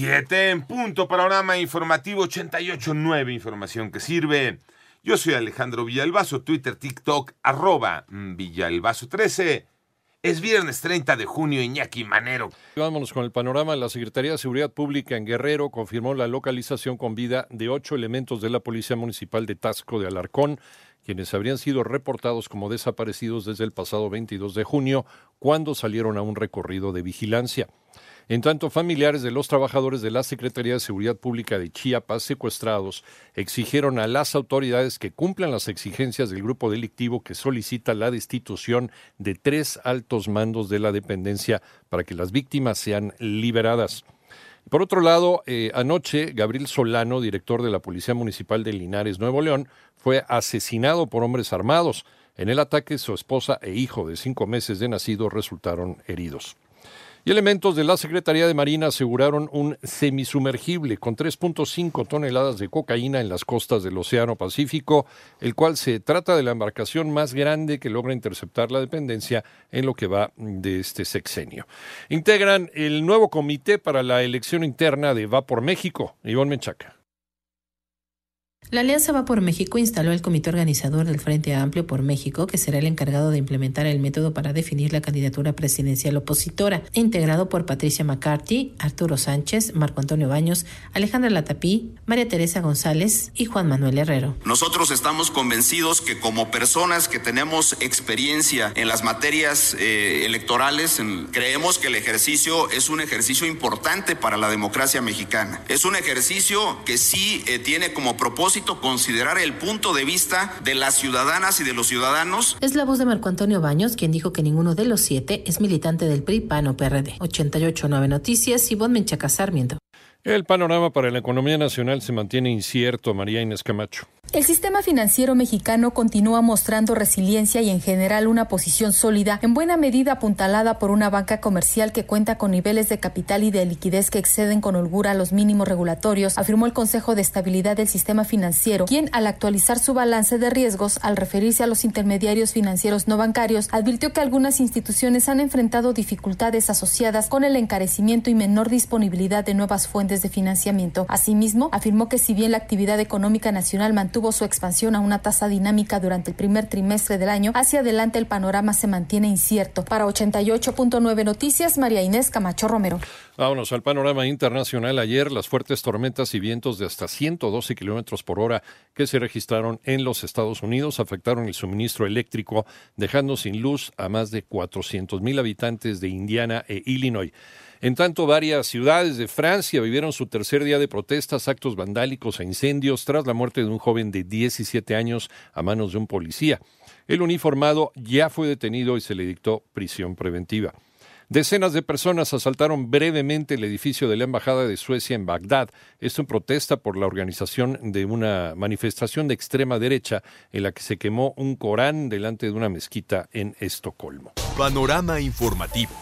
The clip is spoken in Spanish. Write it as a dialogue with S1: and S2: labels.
S1: Siete en punto. Panorama informativo 88.9. Información que sirve. Yo soy Alejandro Villalbazo. Twitter, TikTok, arroba Villalbazo13. Es viernes 30 de junio, Iñaki Manero.
S2: Vámonos con el panorama. La Secretaría de Seguridad Pública en Guerrero confirmó la localización con vida de ocho elementos de la Policía Municipal de Tasco de Alarcón, quienes habrían sido reportados como desaparecidos desde el pasado 22 de junio, cuando salieron a un recorrido de vigilancia. En tanto, familiares de los trabajadores de la Secretaría de Seguridad Pública de Chiapas secuestrados exigieron a las autoridades que cumplan las exigencias del grupo delictivo que solicita la destitución de tres altos mandos de la dependencia para que las víctimas sean liberadas. Por otro lado, eh, anoche Gabriel Solano, director de la Policía Municipal de Linares, Nuevo León, fue asesinado por hombres armados. En el ataque, su esposa e hijo de cinco meses de nacido resultaron heridos. Y elementos de la Secretaría de Marina aseguraron un semisumergible con 3.5 toneladas de cocaína en las costas del Océano Pacífico, el cual se trata de la embarcación más grande que logra interceptar la dependencia en lo que va de este sexenio. Integran el nuevo comité para la elección interna de Va por México. Ivonne Menchaca.
S3: La Alianza Va por México instaló el comité organizador del Frente Amplio por México, que será el encargado de implementar el método para definir la candidatura presidencial opositora, integrado por Patricia McCarthy, Arturo Sánchez, Marco Antonio Baños, Alejandra Latapí, María Teresa González y Juan Manuel Herrero.
S4: Nosotros estamos convencidos que como personas que tenemos experiencia en las materias eh, electorales, creemos que el ejercicio es un ejercicio importante para la democracia mexicana. Es un ejercicio que sí eh, tiene como propósito considerar el punto de vista de las ciudadanas y de los ciudadanos.
S3: Es la voz de Marco Antonio Baños, quien dijo que ninguno de los siete es militante del PRI, PAN o PRD. 88.9 Noticias, Ivonne Menchaca Sarmiento.
S2: El panorama para la economía nacional se mantiene incierto, María Inés Camacho.
S5: El sistema financiero mexicano continúa mostrando resiliencia y en general una posición sólida, en buena medida apuntalada por una banca comercial que cuenta con niveles de capital y de liquidez que exceden con holgura los mínimos regulatorios, afirmó el Consejo de Estabilidad del Sistema Financiero, quien al actualizar su balance de riesgos al referirse a los intermediarios financieros no bancarios, advirtió que algunas instituciones han enfrentado dificultades asociadas con el encarecimiento y menor disponibilidad de nuevas fuentes de financiamiento. Asimismo, afirmó que si bien la actividad económica nacional mantuvo su expansión a una tasa dinámica durante el primer trimestre del año, hacia adelante el panorama se mantiene incierto. Para 88.9 Noticias, María Inés Camacho Romero.
S2: Vámonos al panorama internacional. Ayer, las fuertes tormentas y vientos de hasta 112 kilómetros por hora que se registraron en los Estados Unidos afectaron el suministro eléctrico, dejando sin luz a más de 400 mil habitantes de Indiana e Illinois. En tanto, varias ciudades de Francia vivieron su tercer día de protestas, actos vandálicos e incendios tras la muerte de un joven de 17 años a manos de un policía. El uniformado ya fue detenido y se le dictó prisión preventiva. Decenas de personas asaltaron brevemente el edificio de la Embajada de Suecia en Bagdad. Esto en protesta por la organización de una manifestación de extrema derecha en la que se quemó un Corán delante de una mezquita en Estocolmo.
S6: Panorama informativo.